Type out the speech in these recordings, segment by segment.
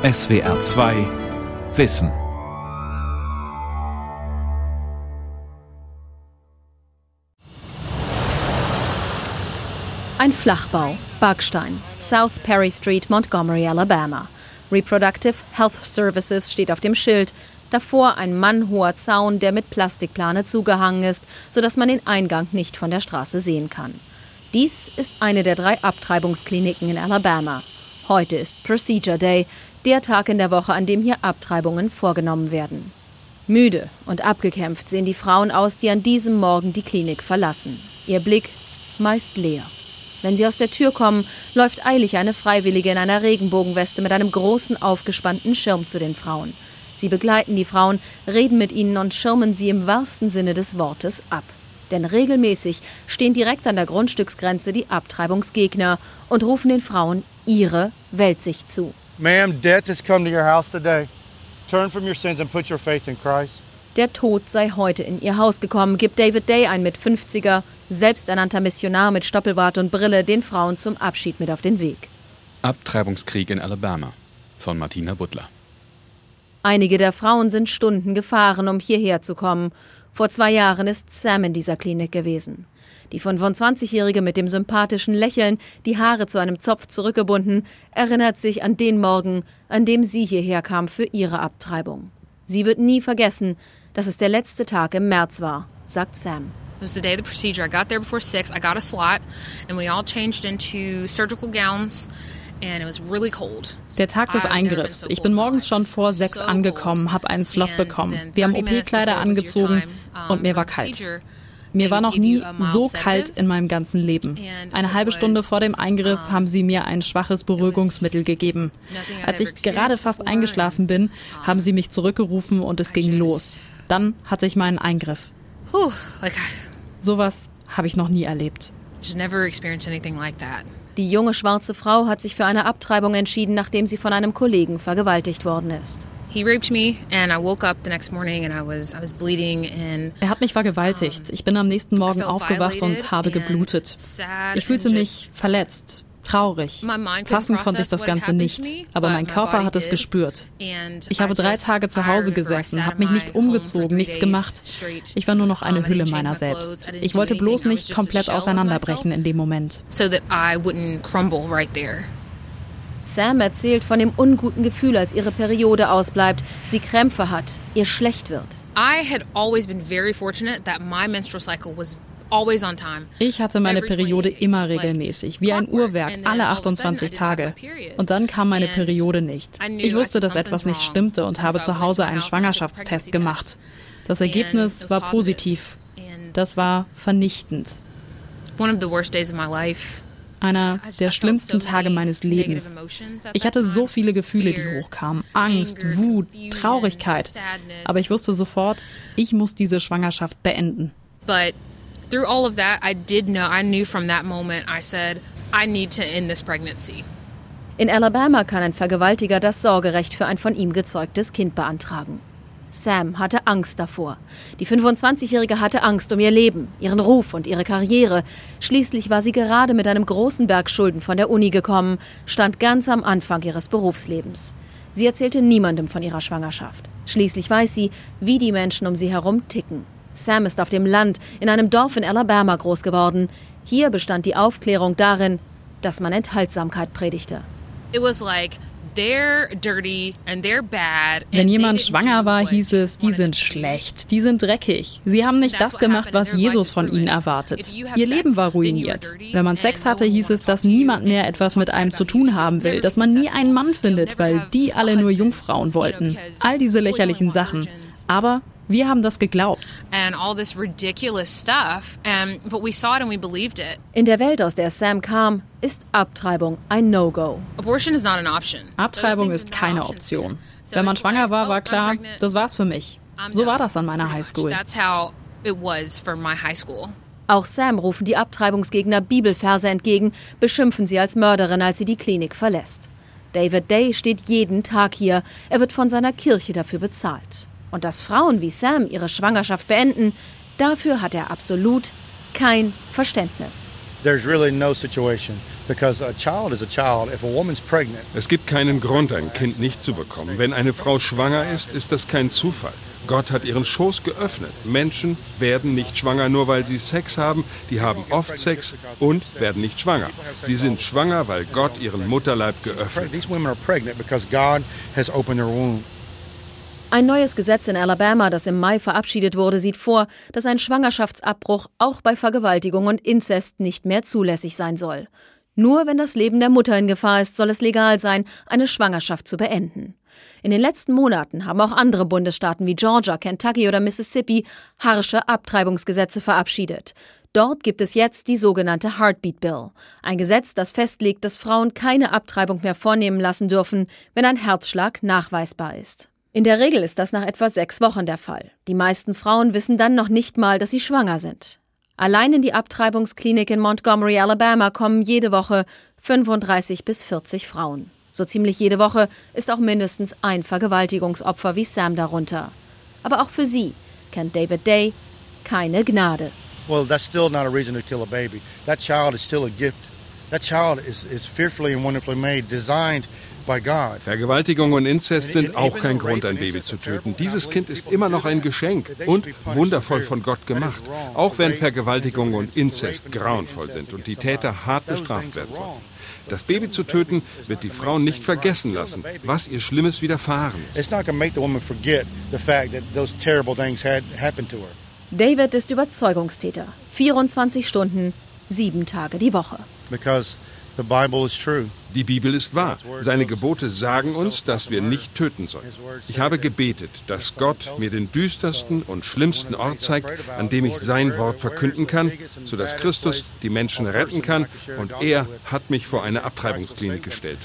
SWR 2 Wissen. Ein Flachbau, Backstein, South Perry Street, Montgomery, Alabama. Reproductive Health Services steht auf dem Schild. Davor ein mannhoher Zaun, der mit Plastikplane zugehangen ist, sodass man den Eingang nicht von der Straße sehen kann. Dies ist eine der drei Abtreibungskliniken in Alabama. Heute ist Procedure Day, der Tag in der Woche, an dem hier Abtreibungen vorgenommen werden. Müde und abgekämpft sehen die Frauen aus, die an diesem Morgen die Klinik verlassen. Ihr Blick meist leer. Wenn sie aus der Tür kommen, läuft eilig eine Freiwillige in einer Regenbogenweste mit einem großen aufgespannten Schirm zu den Frauen. Sie begleiten die Frauen, reden mit ihnen und schirmen sie im wahrsten Sinne des Wortes ab. Denn regelmäßig stehen direkt an der Grundstücksgrenze die Abtreibungsgegner und rufen den Frauen ihre Weltsicht zu. Ma'am, death has come to your house today. Turn from your sins and put your faith in Christ. Der Tod sei heute in ihr Haus gekommen, gibt David Day, ein mit 50er, selbsternannter Missionar mit Stoppelbart und Brille, den Frauen zum Abschied mit auf den Weg. Abtreibungskrieg in Alabama von Martina Butler. Einige der Frauen sind Stunden gefahren, um hierher zu kommen. Vor zwei Jahren ist Sam in dieser Klinik gewesen. Die 25-Jährige mit dem sympathischen Lächeln, die Haare zu einem Zopf zurückgebunden, erinnert sich an den Morgen, an dem sie hierher kam für ihre Abtreibung. Sie wird nie vergessen, dass es der letzte Tag im März war, sagt Sam. It was the day of the procedure. I got there before six. I got a slot, and we all changed into surgical gowns. Der Tag des Eingriffs. Ich bin morgens schon vor sechs angekommen, habe einen Slot bekommen. Wir haben OP-Kleider angezogen und mir war kalt. Mir war noch nie so kalt in meinem ganzen Leben. Eine halbe Stunde vor dem Eingriff haben sie mir ein schwaches Beruhigungsmittel gegeben. Als ich gerade fast eingeschlafen bin, haben sie mich zurückgerufen und es ging los. Dann hatte ich meinen Eingriff. Sowas habe ich noch nie erlebt. Die junge schwarze Frau hat sich für eine Abtreibung entschieden, nachdem sie von einem Kollegen vergewaltigt worden ist. Er hat mich vergewaltigt. Ich bin am nächsten Morgen aufgewacht und habe geblutet. Ich fühlte mich verletzt, traurig. Fassen konnte ich das Ganze nicht, aber mein Körper hat es gespürt. Ich habe drei Tage zu Hause gesessen, habe mich nicht umgezogen, nichts gemacht. Ich war nur noch eine Hülle meiner selbst. Ich wollte bloß nicht komplett auseinanderbrechen in dem Moment. Sam erzählt von dem unguten Gefühl, als ihre Periode ausbleibt, sie Krämpfe hat, ihr schlecht wird. Ich hatte meine Periode immer regelmäßig, wie ein Uhrwerk, alle 28 Tage. Und dann kam meine Periode nicht. Ich wusste, dass etwas nicht stimmte und habe zu Hause einen Schwangerschaftstest gemacht. Das Ergebnis war positiv. Das war vernichtend. One of the worst days of my life einer der schlimmsten Tage meines Lebens. Ich hatte so viele Gefühle, die hochkamen. Angst, Wut, Traurigkeit. Aber ich wusste sofort, ich muss diese Schwangerschaft beenden. But through all of that, I did know, I knew from that moment, I said, I need to end this pregnancy. In Alabama kann ein Vergewaltiger das Sorgerecht für ein von ihm gezeugtes Kind beantragen. Sam hatte Angst davor. Die 25-Jährige hatte Angst um ihr Leben, ihren Ruf und ihre Karriere. Schließlich war sie gerade mit einem großen Berg Schulden von der Uni gekommen, stand ganz am Anfang ihres Berufslebens. Sie erzählte niemandem von ihrer Schwangerschaft. Schließlich weiß sie, wie die Menschen um sie herum ticken. Sam ist auf dem Land, in einem Dorf in Alabama groß geworden. Hier bestand die Aufklärung darin, dass man Enthaltsamkeit predigte. It was like wenn jemand schwanger war, hieß es, die sind schlecht, die sind dreckig. Sie haben nicht das gemacht, was Jesus von ihnen erwartet. Ihr Leben war ruiniert. Wenn man Sex hatte, hieß es, dass niemand mehr etwas mit einem zu tun haben will, dass man nie einen Mann findet, weil die alle nur Jungfrauen wollten. All diese lächerlichen Sachen. Aber wir haben das geglaubt. In der Welt, aus der Sam kam, ist Abtreibung ein No-Go. Abtreibung ist keine Option. Wenn man schwanger war, war klar, das war's für mich. So war das an meiner Highschool. Auch Sam rufen die Abtreibungsgegner Bibelverse entgegen, beschimpfen sie als Mörderin, als sie die Klinik verlässt. David Day steht jeden Tag hier. Er wird von seiner Kirche dafür bezahlt. Und dass Frauen wie Sam ihre Schwangerschaft beenden, dafür hat er absolut kein Verständnis. there's really no situation because a child is a child. If a woman's pregnant, es gibt keinen Grund, ein Kind nicht zu bekommen. Wenn eine Frau schwanger ist, ist das kein Zufall. Gott hat ihren Schoß geöffnet. Menschen werden nicht schwanger, nur weil sie Sex haben. Die haben oft Sex und werden nicht schwanger. Sie sind schwanger, weil Gott ihren Mutterleib geöffnet. Ein neues Gesetz in Alabama, das im Mai verabschiedet wurde, sieht vor, dass ein Schwangerschaftsabbruch auch bei Vergewaltigung und Inzest nicht mehr zulässig sein soll. Nur wenn das Leben der Mutter in Gefahr ist, soll es legal sein, eine Schwangerschaft zu beenden. In den letzten Monaten haben auch andere Bundesstaaten wie Georgia, Kentucky oder Mississippi harsche Abtreibungsgesetze verabschiedet. Dort gibt es jetzt die sogenannte Heartbeat Bill, ein Gesetz, das festlegt, dass Frauen keine Abtreibung mehr vornehmen lassen dürfen, wenn ein Herzschlag nachweisbar ist. In der Regel ist das nach etwa sechs Wochen der Fall. Die meisten Frauen wissen dann noch nicht mal, dass sie schwanger sind. Allein in die Abtreibungsklinik in Montgomery, Alabama kommen jede Woche 35 bis 40 Frauen. So ziemlich jede Woche ist auch mindestens ein Vergewaltigungsopfer wie Sam darunter. Aber auch für sie kennt David Day keine Gnade. Well, that's still not a reason to kill a baby. That child is still a gift. That child is, is fearfully and wonderfully made, designed Vergewaltigung und Inzest sind auch kein Grund, ein Baby zu töten. Dieses Kind ist immer noch ein Geschenk und wundervoll von Gott gemacht. Auch wenn Vergewaltigung und Inzest grauenvoll sind und die Täter hart bestraft werden sollen. Das Baby zu töten wird die Frau nicht vergessen lassen, was ihr Schlimmes widerfahren ist. David ist Überzeugungstäter. 24 Stunden, sieben Tage die Woche. Because the Bible is true. Die Bibel ist wahr. Seine Gebote sagen uns, dass wir nicht töten sollen. Ich habe gebetet, dass Gott mir den düstersten und schlimmsten Ort zeigt, an dem ich sein Wort verkünden kann, sodass Christus die Menschen retten kann. Und er hat mich vor eine Abtreibungsklinik gestellt.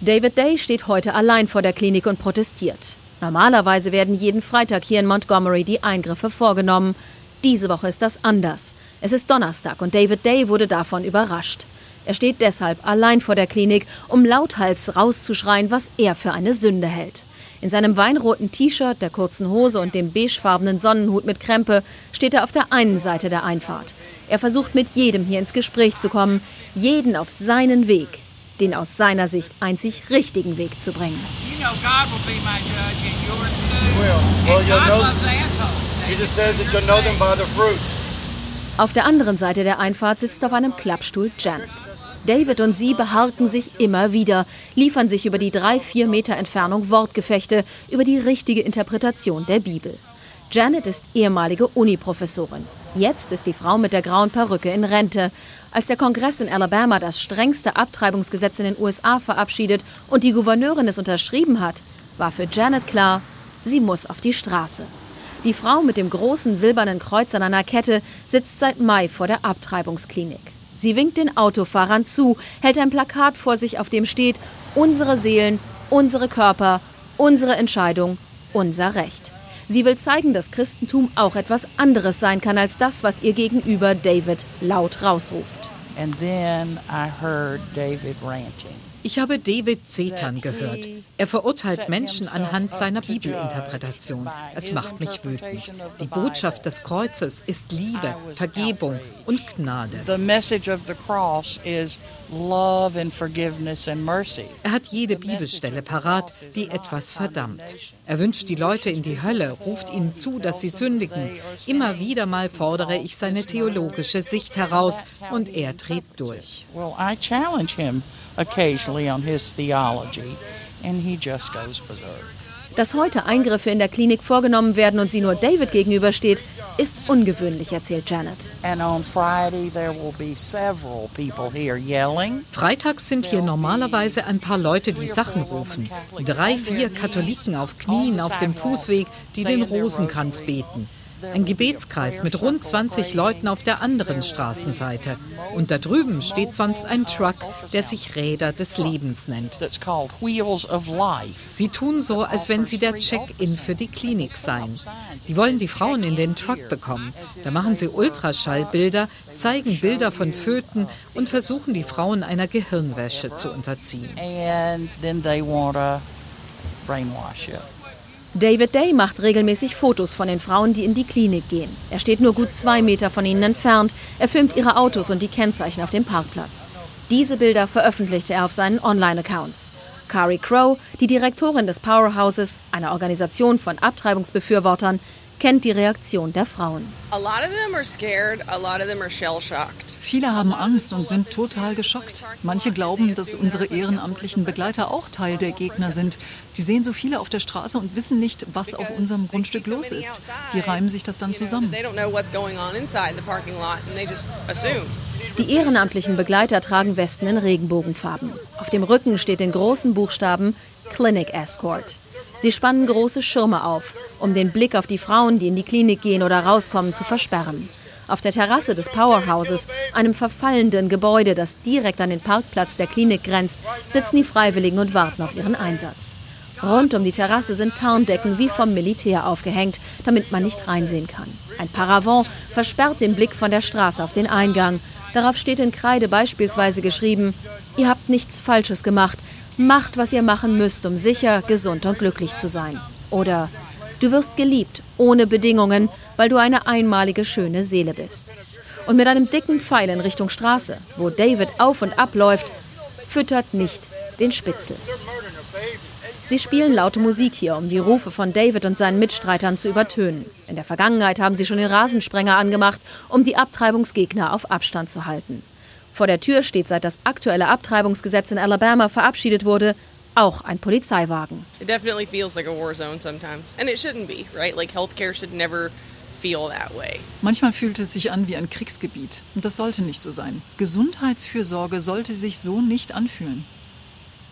David Day steht heute allein vor der Klinik und protestiert. Normalerweise werden jeden Freitag hier in Montgomery die Eingriffe vorgenommen. Diese Woche ist das anders. Es ist Donnerstag und David Day wurde davon überrascht. Er steht deshalb allein vor der Klinik, um lauthals rauszuschreien, was er für eine Sünde hält. In seinem weinroten T-Shirt, der kurzen Hose und dem beigefarbenen Sonnenhut mit Krempe steht er auf der einen Seite der Einfahrt. Er versucht mit jedem hier ins Gespräch zu kommen, jeden auf seinen Weg, den aus seiner Sicht einzig richtigen Weg zu bringen. Auf der anderen Seite der Einfahrt sitzt auf einem Klappstuhl Janet. David und sie beharken sich immer wieder, liefern sich über die drei, vier Meter Entfernung Wortgefechte über die richtige Interpretation der Bibel. Janet ist ehemalige Uniprofessorin. Jetzt ist die Frau mit der grauen Perücke in Rente. Als der Kongress in Alabama das strengste Abtreibungsgesetz in den USA verabschiedet und die Gouverneurin es unterschrieben hat, war für Janet klar, sie muss auf die Straße. Die Frau mit dem großen silbernen Kreuz an einer Kette sitzt seit Mai vor der Abtreibungsklinik. Sie winkt den Autofahrern zu, hält ein Plakat vor sich, auf dem steht Unsere Seelen, unsere Körper, unsere Entscheidung, unser Recht. Sie will zeigen, dass Christentum auch etwas anderes sein kann als das, was ihr gegenüber David laut rausruft. And then I heard David ranting. Ich habe David Zetern gehört. Er verurteilt Menschen anhand seiner Bibelinterpretation. Es macht mich wütend. Die Botschaft des Kreuzes ist Liebe, Vergebung und Gnade. Er hat jede Bibelstelle parat, die etwas verdammt. Er wünscht die Leute in die Hölle, ruft ihnen zu, dass sie sündigen. Immer wieder mal fordere ich seine theologische Sicht heraus und er dreht durch. Well, I challenge him occasionally on his theology, and he just goes berserk. Dass heute Eingriffe in der Klinik vorgenommen werden und sie nur David gegenübersteht, ist ungewöhnlich, erzählt Janet. Freitags sind hier normalerweise ein paar Leute, die Sachen rufen. Drei, vier Katholiken auf Knien auf dem Fußweg, die den Rosenkranz beten. Ein Gebetskreis mit rund 20 Leuten auf der anderen Straßenseite. Und da drüben steht sonst ein Truck, der sich Räder des Lebens nennt. Sie tun so, als wenn sie der Check-in für die Klinik seien. Die wollen die Frauen in den Truck bekommen. Da machen sie Ultraschallbilder, zeigen Bilder von Föten und versuchen die Frauen einer Gehirnwäsche zu unterziehen. And then they want to brainwash you. David Day macht regelmäßig Fotos von den Frauen, die in die Klinik gehen. Er steht nur gut zwei Meter von ihnen entfernt. Er filmt ihre Autos und die Kennzeichen auf dem Parkplatz. Diese Bilder veröffentlichte er auf seinen Online-Accounts. Kari Crow, die Direktorin des Powerhouses, einer Organisation von Abtreibungsbefürwortern, kennt die Reaktion der Frauen. Viele haben Angst und sind total geschockt. Manche glauben, dass unsere ehrenamtlichen Begleiter auch Teil der Gegner sind. Die sehen so viele auf der Straße und wissen nicht, was auf unserem Grundstück los ist. Die reimen sich das dann zusammen. Die ehrenamtlichen Begleiter tragen Westen in Regenbogenfarben. Auf dem Rücken steht in großen Buchstaben Clinic Escort. Sie spannen große Schirme auf, um den Blick auf die Frauen, die in die Klinik gehen oder rauskommen, zu versperren. Auf der Terrasse des Powerhouses, einem verfallenden Gebäude, das direkt an den Parkplatz der Klinik grenzt, sitzen die Freiwilligen und warten auf ihren Einsatz. Rund um die Terrasse sind Tarndecken wie vom Militär aufgehängt, damit man nicht reinsehen kann. Ein Paravent versperrt den Blick von der Straße auf den Eingang. Darauf steht in Kreide beispielsweise geschrieben, ihr habt nichts Falsches gemacht, Macht, was ihr machen müsst, um sicher, gesund und glücklich zu sein. Oder du wirst geliebt, ohne Bedingungen, weil du eine einmalige schöne Seele bist. Und mit einem dicken Pfeil in Richtung Straße, wo David auf und ab läuft, füttert nicht den Spitzel. Sie spielen laute Musik hier, um die Rufe von David und seinen Mitstreitern zu übertönen. In der Vergangenheit haben sie schon den Rasensprenger angemacht, um die Abtreibungsgegner auf Abstand zu halten. Vor der Tür steht, seit das aktuelle Abtreibungsgesetz in Alabama verabschiedet wurde, auch ein Polizeiwagen. It definitely feels like a war zone sometimes. And it shouldn't be, right? Like healthcare should never feel that way. Manchmal fühlt es sich an wie ein Kriegsgebiet. Und das sollte nicht so sein. Gesundheitsfürsorge sollte sich so nicht anfühlen.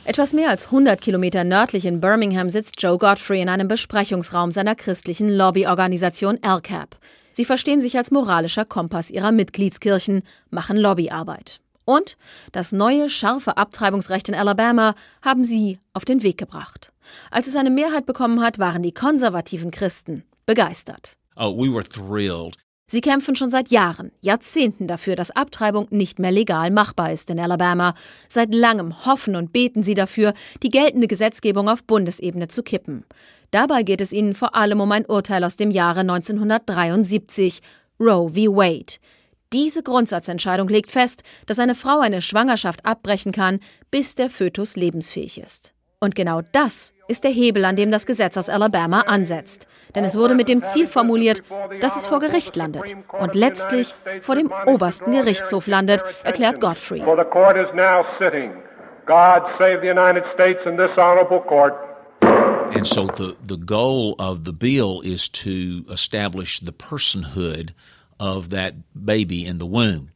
Etwas mehr als 100 Kilometer nördlich in Birmingham sitzt Joe Godfrey in einem Besprechungsraum seiner christlichen Lobbyorganisation LCAP. Sie verstehen sich als moralischer Kompass ihrer Mitgliedskirchen, machen Lobbyarbeit. Und das neue, scharfe Abtreibungsrecht in Alabama haben sie auf den Weg gebracht. Als es eine Mehrheit bekommen hat, waren die konservativen Christen begeistert. Oh, we were thrilled. Sie kämpfen schon seit Jahren, Jahrzehnten dafür, dass Abtreibung nicht mehr legal machbar ist in Alabama. Seit langem hoffen und beten sie dafür, die geltende Gesetzgebung auf Bundesebene zu kippen. Dabei geht es ihnen vor allem um ein Urteil aus dem Jahre 1973, Roe v. Wade. Diese Grundsatzentscheidung legt fest, dass eine Frau eine Schwangerschaft abbrechen kann, bis der Fötus lebensfähig ist. Und genau das ist der Hebel, an dem das Gesetz aus Alabama ansetzt. Denn es wurde mit dem Ziel formuliert, dass es vor Gericht landet und letztlich vor dem obersten Gerichtshof landet, erklärt Godfrey. God save the United States and this honorable court. And so the, the goal of the bill is to establish the personhood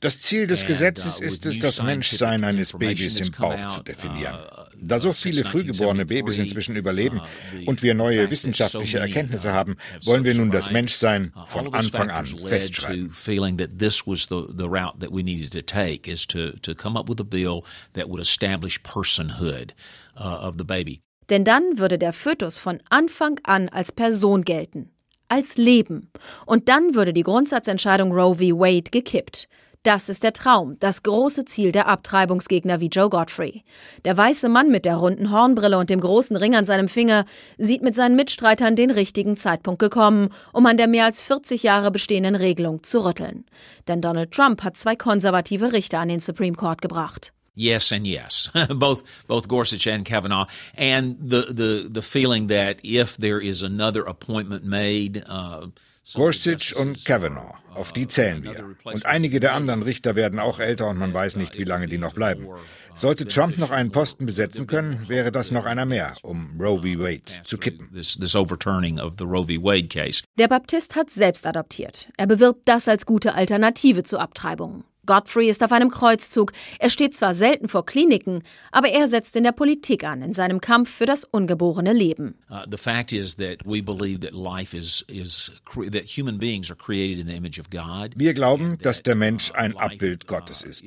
Das Ziel des Gesetzes uh, ist es, das Menschsein eines Babys im Bauch zu definieren. Uh, da so viele frühgeborene Babys inzwischen überleben uh, und wir neue wissenschaftliche Erkenntnisse haben, wollen wir nun das Menschsein von Anfang an festschreiben. of the baby. Denn dann würde der Fötus von Anfang an als Person gelten, als Leben. Und dann würde die Grundsatzentscheidung Roe v. Wade gekippt. Das ist der Traum, das große Ziel der Abtreibungsgegner wie Joe Godfrey. Der weiße Mann mit der runden Hornbrille und dem großen Ring an seinem Finger sieht mit seinen Mitstreitern den richtigen Zeitpunkt gekommen, um an der mehr als 40 Jahre bestehenden Regelung zu rütteln. Denn Donald Trump hat zwei konservative Richter an den Supreme Court gebracht. Yes and yes, both both Gorsuch and Kavanaugh, and the the the feeling that if there is another appointment made. Uh, Gorsuch und Kavanaugh, auf die zählen wir. Und einige der anderen Richter werden auch älter und man weiß nicht, wie lange die noch bleiben. Sollte Trump noch einen Posten besetzen können, wäre das noch einer mehr, um Roe v. Wade zu kippen. Der Baptist hat selbst adoptiert. Er bewirbt das als gute Alternative zu Abtreibungen. Godfrey ist auf einem Kreuzzug. Er steht zwar selten vor Kliniken, aber er setzt in der Politik an, in seinem Kampf für das ungeborene Leben. Uh, the fact is that we believe that life is, is that human beings are created in the image of God. Wir glauben, dass der Mensch ein Abbild Gottes ist.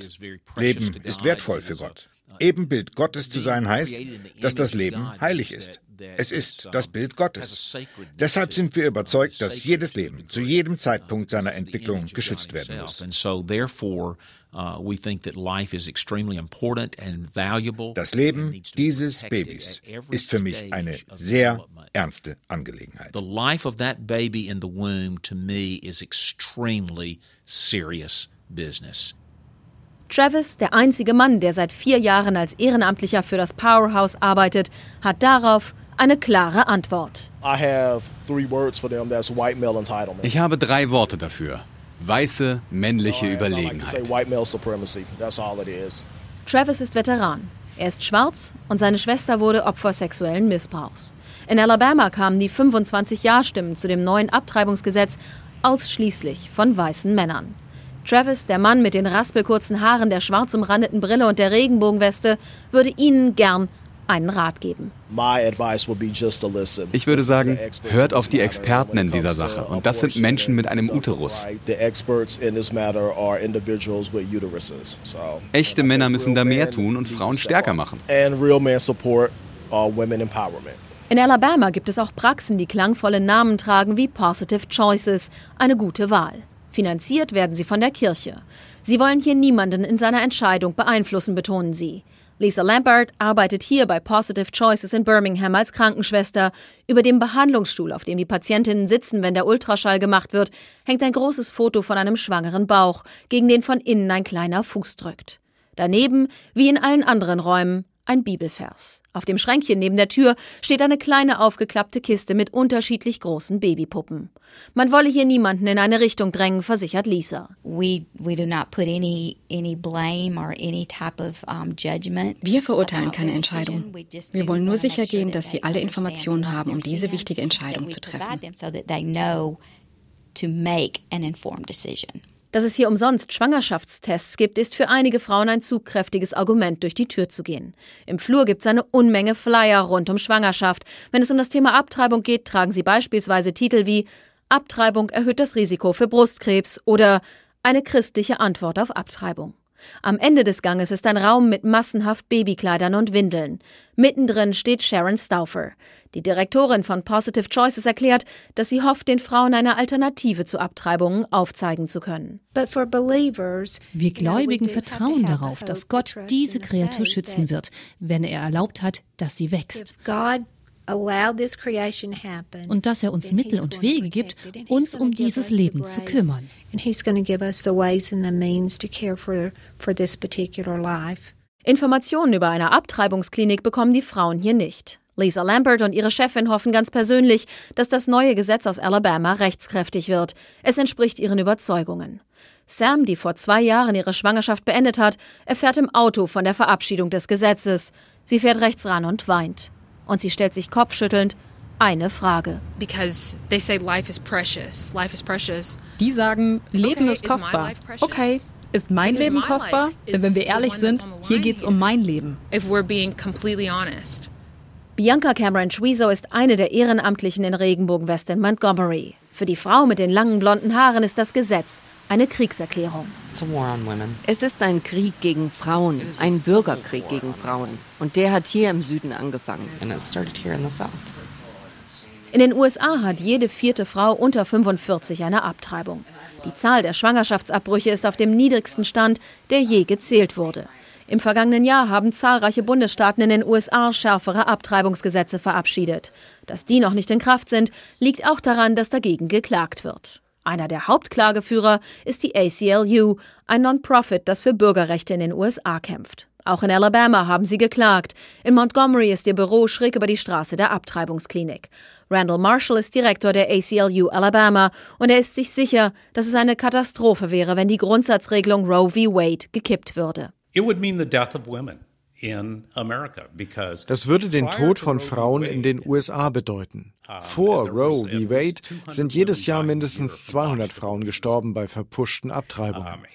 Leben ist wertvoll für Gott. Ebenbild Gottes zu sein heißt, dass das Leben heilig ist. Es ist das Bild Gottes. Deshalb sind wir überzeugt, dass jedes Leben zu jedem Zeitpunkt seiner Entwicklung geschützt werden muss. Das Leben dieses Babys ist für mich eine sehr ernste Angelegenheit. The life of that baby in the womb to me is extremely serious business. Travis, der einzige Mann, der seit vier Jahren als Ehrenamtlicher für das Powerhouse arbeitet, hat darauf eine klare Antwort. Ich habe drei Worte dafür. Weiße männliche Überlegenheit. Travis ist Veteran. Er ist schwarz und seine Schwester wurde Opfer sexuellen Missbrauchs. In Alabama kamen die 25-Ja-Stimmen zu dem neuen Abtreibungsgesetz ausschließlich von weißen Männern. Travis, der Mann mit den raspelkurzen Haaren, der schwarz umrandeten Brille und der Regenbogenweste, würde Ihnen gern einen Rat geben. Ich würde sagen, hört auf die Experten in dieser Sache. Und das sind Menschen mit einem Uterus. Echte Männer müssen da mehr tun und Frauen stärker machen. In Alabama gibt es auch Praxen, die klangvolle Namen tragen wie Positive Choices, eine gute Wahl. Finanziert werden sie von der Kirche. Sie wollen hier niemanden in seiner Entscheidung beeinflussen, betonen sie. Lisa Lampert arbeitet hier bei Positive Choices in Birmingham als Krankenschwester. Über dem Behandlungsstuhl, auf dem die Patientinnen sitzen, wenn der Ultraschall gemacht wird, hängt ein großes Foto von einem schwangeren Bauch, gegen den von innen ein kleiner Fuß drückt. Daneben, wie in allen anderen Räumen, ein Bibelvers. Auf dem Schränkchen neben der Tür steht eine kleine aufgeklappte Kiste mit unterschiedlich großen Babypuppen. Man wolle hier niemanden in eine Richtung drängen, versichert Lisa. Wir verurteilen keine Entscheidung. Wir wollen nur sicher gehen, dass sie alle Informationen haben, um diese wichtige Entscheidung zu treffen. Dass es hier umsonst Schwangerschaftstests gibt, ist für einige Frauen ein zugkräftiges Argument, durch die Tür zu gehen. Im Flur gibt es eine Unmenge Flyer rund um Schwangerschaft. Wenn es um das Thema Abtreibung geht, tragen sie beispielsweise Titel wie Abtreibung erhöht das Risiko für Brustkrebs oder eine christliche Antwort auf Abtreibung. Am Ende des Ganges ist ein Raum mit massenhaft Babykleidern und Windeln. Mittendrin steht Sharon Stauffer. Die Direktorin von Positive Choices erklärt, dass sie hofft, den Frauen eine Alternative zu Abtreibungen aufzeigen zu können. Wir Gläubigen vertrauen darauf, dass Gott diese Kreatur schützen wird, wenn er erlaubt hat, dass sie wächst und dass er uns Mittel und Wege gibt, uns um dieses Leben zu kümmern. Informationen über eine Abtreibungsklinik bekommen die Frauen hier nicht. Lisa Lambert und ihre Chefin hoffen ganz persönlich, dass das neue Gesetz aus Alabama rechtskräftig wird. Es entspricht ihren Überzeugungen. Sam, die vor zwei Jahren ihre Schwangerschaft beendet hat, erfährt im Auto von der Verabschiedung des Gesetzes. Sie fährt rechts ran und weint und sie stellt sich kopfschüttelnd eine Frage. Die sagen, Leben ist kostbar. Okay, ist mein Leben kostbar? Denn wenn wir ehrlich sind, hier geht es um mein Leben. Bianca Cameron Schwieso ist eine der Ehrenamtlichen in Regenbogenwest in Montgomery. Für die Frau mit den langen blonden Haaren ist das Gesetz eine Kriegserklärung. Es ist ein Krieg gegen Frauen, ein Bürgerkrieg gegen Frauen. Und der hat hier im Süden angefangen. In den USA hat jede vierte Frau unter 45 eine Abtreibung. Die Zahl der Schwangerschaftsabbrüche ist auf dem niedrigsten Stand, der je gezählt wurde. Im vergangenen Jahr haben zahlreiche Bundesstaaten in den USA schärfere Abtreibungsgesetze verabschiedet. Dass die noch nicht in Kraft sind, liegt auch daran, dass dagegen geklagt wird. Einer der Hauptklageführer ist die ACLU, ein Non-Profit, das für Bürgerrechte in den USA kämpft. Auch in Alabama haben sie geklagt. In Montgomery ist ihr Büro schräg über die Straße der Abtreibungsklinik. Randall Marshall ist Direktor der ACLU Alabama und er ist sich sicher, dass es eine Katastrophe wäre, wenn die Grundsatzregelung Roe v. Wade gekippt würde. It would mean the death of women. Das würde den Tod von Frauen in den USA bedeuten. Vor Roe v. Wade sind jedes Jahr mindestens 200 Frauen gestorben bei verpuschten Abtreibungen.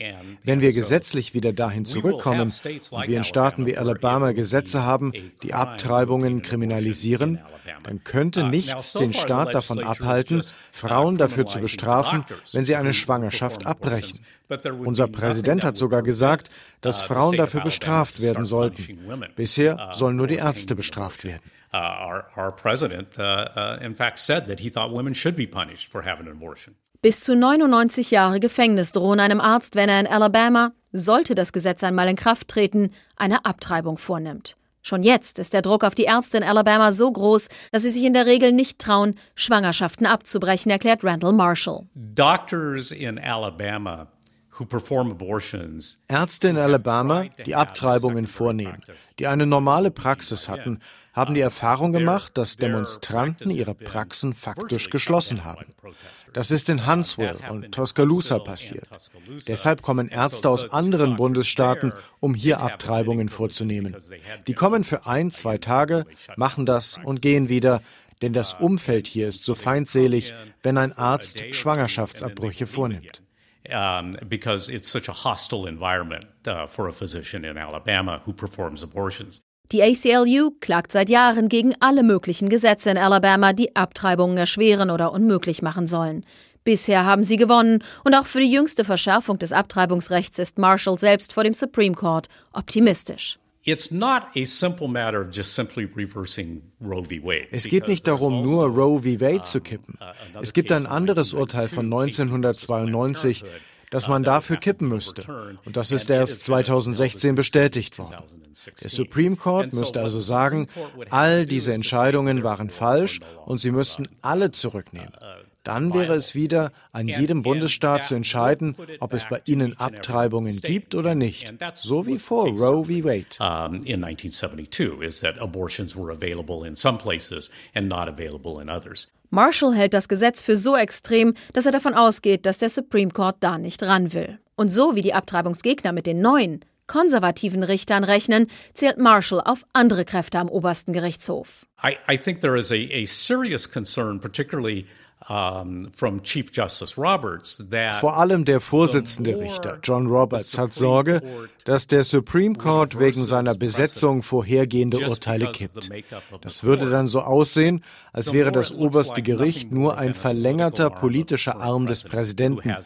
Wenn wir gesetzlich wieder dahin zurückkommen und wir in Staaten wie Alabama Gesetze haben, die Abtreibungen kriminalisieren, dann könnte uh, nichts den Staat davon abhalten, Frauen dafür zu bestrafen, wenn sie eine Schwangerschaft abbrechen. Unser Präsident hat sogar gesagt, dass Frauen dafür bestraft werden sollten. Bisher sollen nur die Ärzte bestraft werden. Bis zu 99 Jahre Gefängnis drohen einem Arzt, wenn er in Alabama, sollte das Gesetz einmal in Kraft treten, eine Abtreibung vornimmt. Schon jetzt ist der Druck auf die Ärzte in Alabama so groß, dass sie sich in der Regel nicht trauen, Schwangerschaften abzubrechen, erklärt Randall Marshall. Doctors in Alabama Ärzte in Alabama, die Abtreibungen vornehmen, die eine normale Praxis hatten, haben die Erfahrung gemacht, dass Demonstranten ihre Praxen faktisch geschlossen haben. Das ist in Huntsville und Tuscaloosa passiert. Deshalb kommen Ärzte aus anderen Bundesstaaten, um hier Abtreibungen vorzunehmen. Die kommen für ein, zwei Tage, machen das und gehen wieder, denn das Umfeld hier ist so feindselig, wenn ein Arzt Schwangerschaftsabbrüche vornimmt. Um, because it's such a hostile environment uh, for a physician in Alabama who performs abortions. Die ACLU klagt seit Jahren gegen alle möglichen Gesetze in Alabama, die Abtreibungen erschweren oder unmöglich machen sollen. Bisher haben sie gewonnen und auch für die jüngste Verschärfung des Abtreibungsrechts ist Marshall selbst vor dem Supreme Court optimistisch. Es geht nicht darum, nur Roe v. Wade zu kippen. Es gibt ein anderes Urteil von 1992, dass man dafür kippen müsste. Und das ist erst 2016 bestätigt worden. Der Supreme Court müsste also sagen, all diese Entscheidungen waren falsch und sie müssten alle zurücknehmen. Dann wäre es wieder an jedem Bundesstaat zu entscheiden, ob es bei ihnen Abtreibungen gibt oder nicht, so wie vor Roe v. Wade. In 1972 is that abortions were available in some places and not available in others. Marshall hält das Gesetz für so extrem, dass er davon ausgeht, dass der Supreme Court da nicht ran will. Und so wie die Abtreibungsgegner mit den neuen, konservativen Richtern rechnen, zählt Marshall auf andere Kräfte am obersten Gerichtshof. I, I think there is a, a serious concern, particularly vor allem der Vorsitzende Richter, John Roberts, hat Sorge, dass der Supreme Court wegen seiner Besetzung vorhergehende Urteile kippt. Das würde dann so aussehen, als wäre das oberste Gericht nur ein verlängerter politischer Arm des Präsidenten.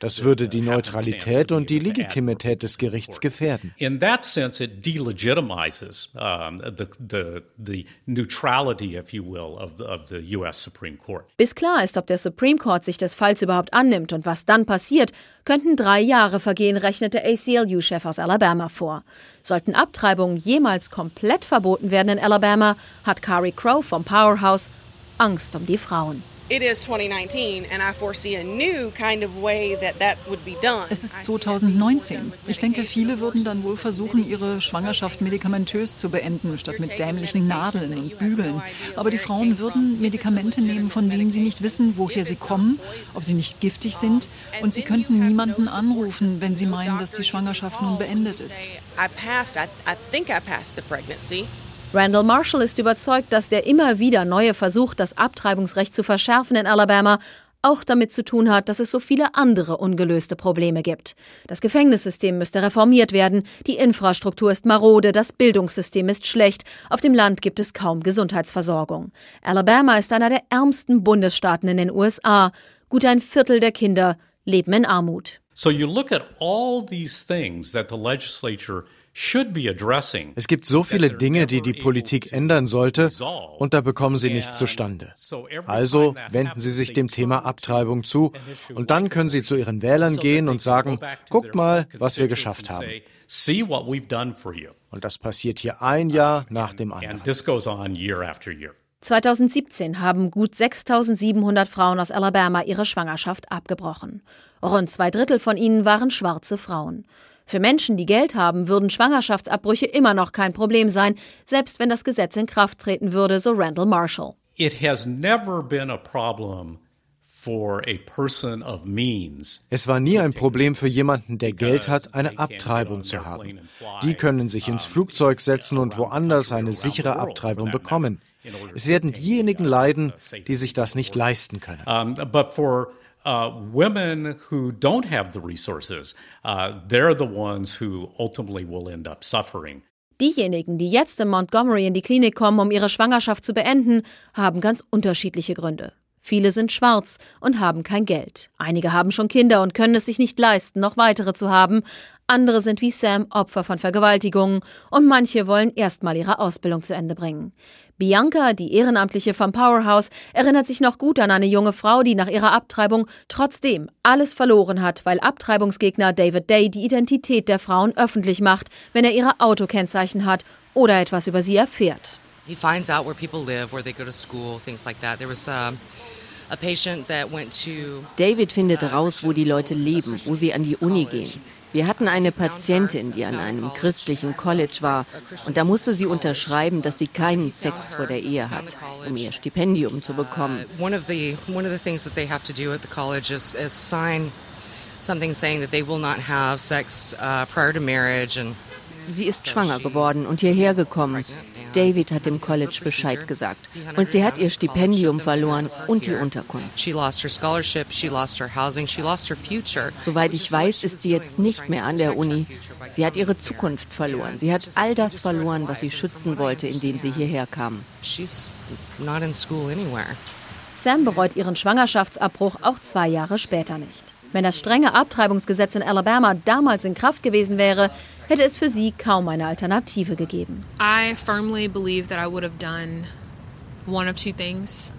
Das würde die Neutralität und die Legitimität des Gerichts gefährden. In that sense, it delegitimizes um, the, the, the neutrality, if you will, of the, of the U.S. Supreme Court. Bis klar ist, ob der Supreme Court sich des Falls überhaupt annimmt und was dann passiert, könnten drei Jahre vergehen, rechnet der ACLU-Chef aus Alabama vor. Sollten Abtreibungen jemals komplett verboten werden in Alabama, hat Kari Crow vom Powerhouse Angst um die Frauen. Es ist 2019. Ich denke, viele würden dann wohl versuchen, ihre Schwangerschaft medikamentös zu beenden, statt mit dämlichen Nadeln und Bügeln. Aber die Frauen würden Medikamente nehmen, von denen sie nicht wissen, woher sie kommen, ob sie nicht giftig sind. Und sie könnten niemanden anrufen, wenn sie meinen, dass die Schwangerschaft nun beendet ist. Randall Marshall ist überzeugt, dass der immer wieder neue Versuch, das Abtreibungsrecht zu verschärfen in Alabama, auch damit zu tun hat, dass es so viele andere ungelöste Probleme gibt. Das Gefängnissystem müsste reformiert werden, die Infrastruktur ist marode, das Bildungssystem ist schlecht, auf dem Land gibt es kaum Gesundheitsversorgung. Alabama ist einer der ärmsten Bundesstaaten in den USA. Gut ein Viertel der Kinder leben in Armut. So you look at all these things that the legislature es gibt so viele Dinge, die die Politik ändern sollte, und da bekommen sie nichts zustande. Also wenden Sie sich dem Thema Abtreibung zu, und dann können Sie zu Ihren Wählern gehen und sagen, guckt mal, was wir geschafft haben. Und das passiert hier ein Jahr nach dem anderen. 2017 haben gut 6700 Frauen aus Alabama ihre Schwangerschaft abgebrochen. Rund zwei Drittel von ihnen waren schwarze Frauen. Für Menschen, die Geld haben, würden Schwangerschaftsabbrüche immer noch kein Problem sein, selbst wenn das Gesetz in Kraft treten würde, so Randall Marshall. It has never been a problem es war nie ein Problem für jemanden, der Geld hat, eine Abtreibung zu haben. Die können sich ins Flugzeug setzen und woanders eine sichere Abtreibung bekommen. Es werden diejenigen leiden, die sich das nicht leisten können. Uh, women who don't have the resources, uh, they're the ones who ultimately will end up suffering. Diejenigen, die jetzt in Montgomery in die Klinik kommen, um ihre Schwangerschaft zu beenden, haben ganz unterschiedliche Gründe. Viele sind schwarz und haben kein Geld. Einige haben schon Kinder und können es sich nicht leisten, noch weitere zu haben. Andere sind wie Sam Opfer von Vergewaltigungen und manche wollen erstmal ihre Ausbildung zu Ende bringen. Bianca, die Ehrenamtliche vom Powerhouse, erinnert sich noch gut an eine junge Frau, die nach ihrer Abtreibung trotzdem alles verloren hat, weil Abtreibungsgegner David Day die Identität der Frauen öffentlich macht, wenn er ihre Autokennzeichen hat oder etwas über sie erfährt. He finds out where people live, where they go to school, things like that. There was um David findet heraus, wo die Leute leben, wo sie an die Uni gehen. Wir hatten eine Patientin, die an einem christlichen College war und da musste sie unterschreiben, dass sie keinen Sex vor der Ehe hat, um ihr Stipendium zu bekommen. uh, Sie ist schwanger geworden und hierher gekommen. David hat dem College Bescheid gesagt. Und sie hat ihr Stipendium verloren und die Unterkunft. Soweit ich weiß, ist sie jetzt nicht mehr an der Uni. Sie hat ihre Zukunft verloren. Sie hat all das verloren, was sie schützen wollte, indem sie hierher kam. Sam bereut ihren Schwangerschaftsabbruch auch zwei Jahre später nicht. Wenn das strenge Abtreibungsgesetz in Alabama damals in Kraft gewesen wäre, hätte es für sie kaum eine Alternative gegeben. I firmly believe that I would have done one of two things.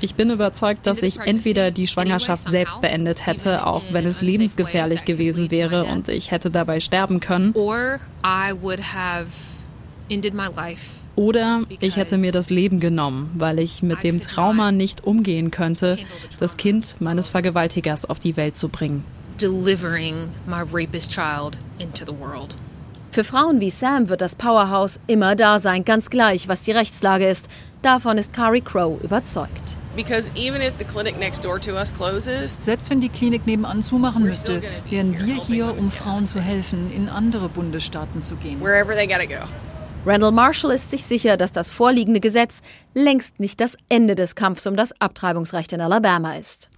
Ich bin überzeugt, dass ich entweder die Schwangerschaft selbst beendet hätte, auch wenn es lebensgefährlich gewesen wäre und ich hätte dabei sterben können. Or I would have ended my life oder ich hätte mir das Leben genommen, weil ich mit dem Trauma nicht umgehen könnte, das Kind meines Vergewaltigers auf die Welt zu bringen. Für Frauen wie Sam wird das Powerhouse immer da sein, ganz gleich, was die Rechtslage ist. Davon ist Kari Crow überzeugt. Selbst wenn die Klinik nebenan zumachen müsste, wären wir hier, um Frauen zu helfen, in andere Bundesstaaten zu gehen. Wherever they gotta go. Randall Marshall ist sich sicher, dass das vorliegende Gesetz längst nicht das Ende des Kampfs um das Abtreibungsrecht in Alabama ist.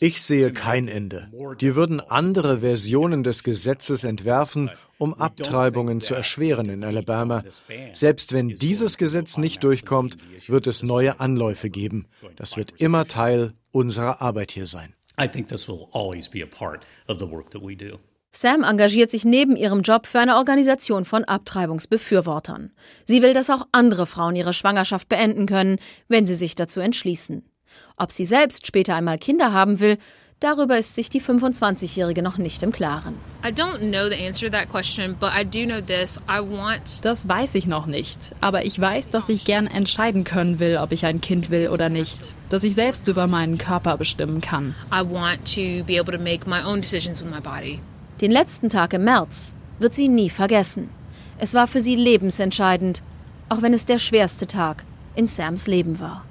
Ich sehe kein Ende. Die würden andere Versionen des Gesetzes entwerfen, um Abtreibungen zu erschweren in Alabama. Selbst wenn dieses Gesetz nicht durchkommt, wird es neue Anläufe geben. Das wird immer Teil unserer Arbeit hier sein. I think this will always be a part of the work that we do. Sam engagiert sich neben ihrem Job für eine Organisation von Abtreibungsbefürwortern. Sie will, dass auch andere Frauen ihre Schwangerschaft beenden können, wenn sie sich dazu entschließen. Ob sie selbst später einmal Kinder haben will, darüber ist sich die 25-Jährige noch nicht im Klaren. Das weiß ich noch nicht, aber ich weiß, dass ich gern entscheiden können will, ob ich ein Kind will oder nicht, dass ich selbst über meinen Körper bestimmen kann. I want to be able to make my own decisions with my body. Den letzten Tag im März wird sie nie vergessen. Es war für sie lebensentscheidend, auch wenn es der schwerste Tag in Sams Leben war.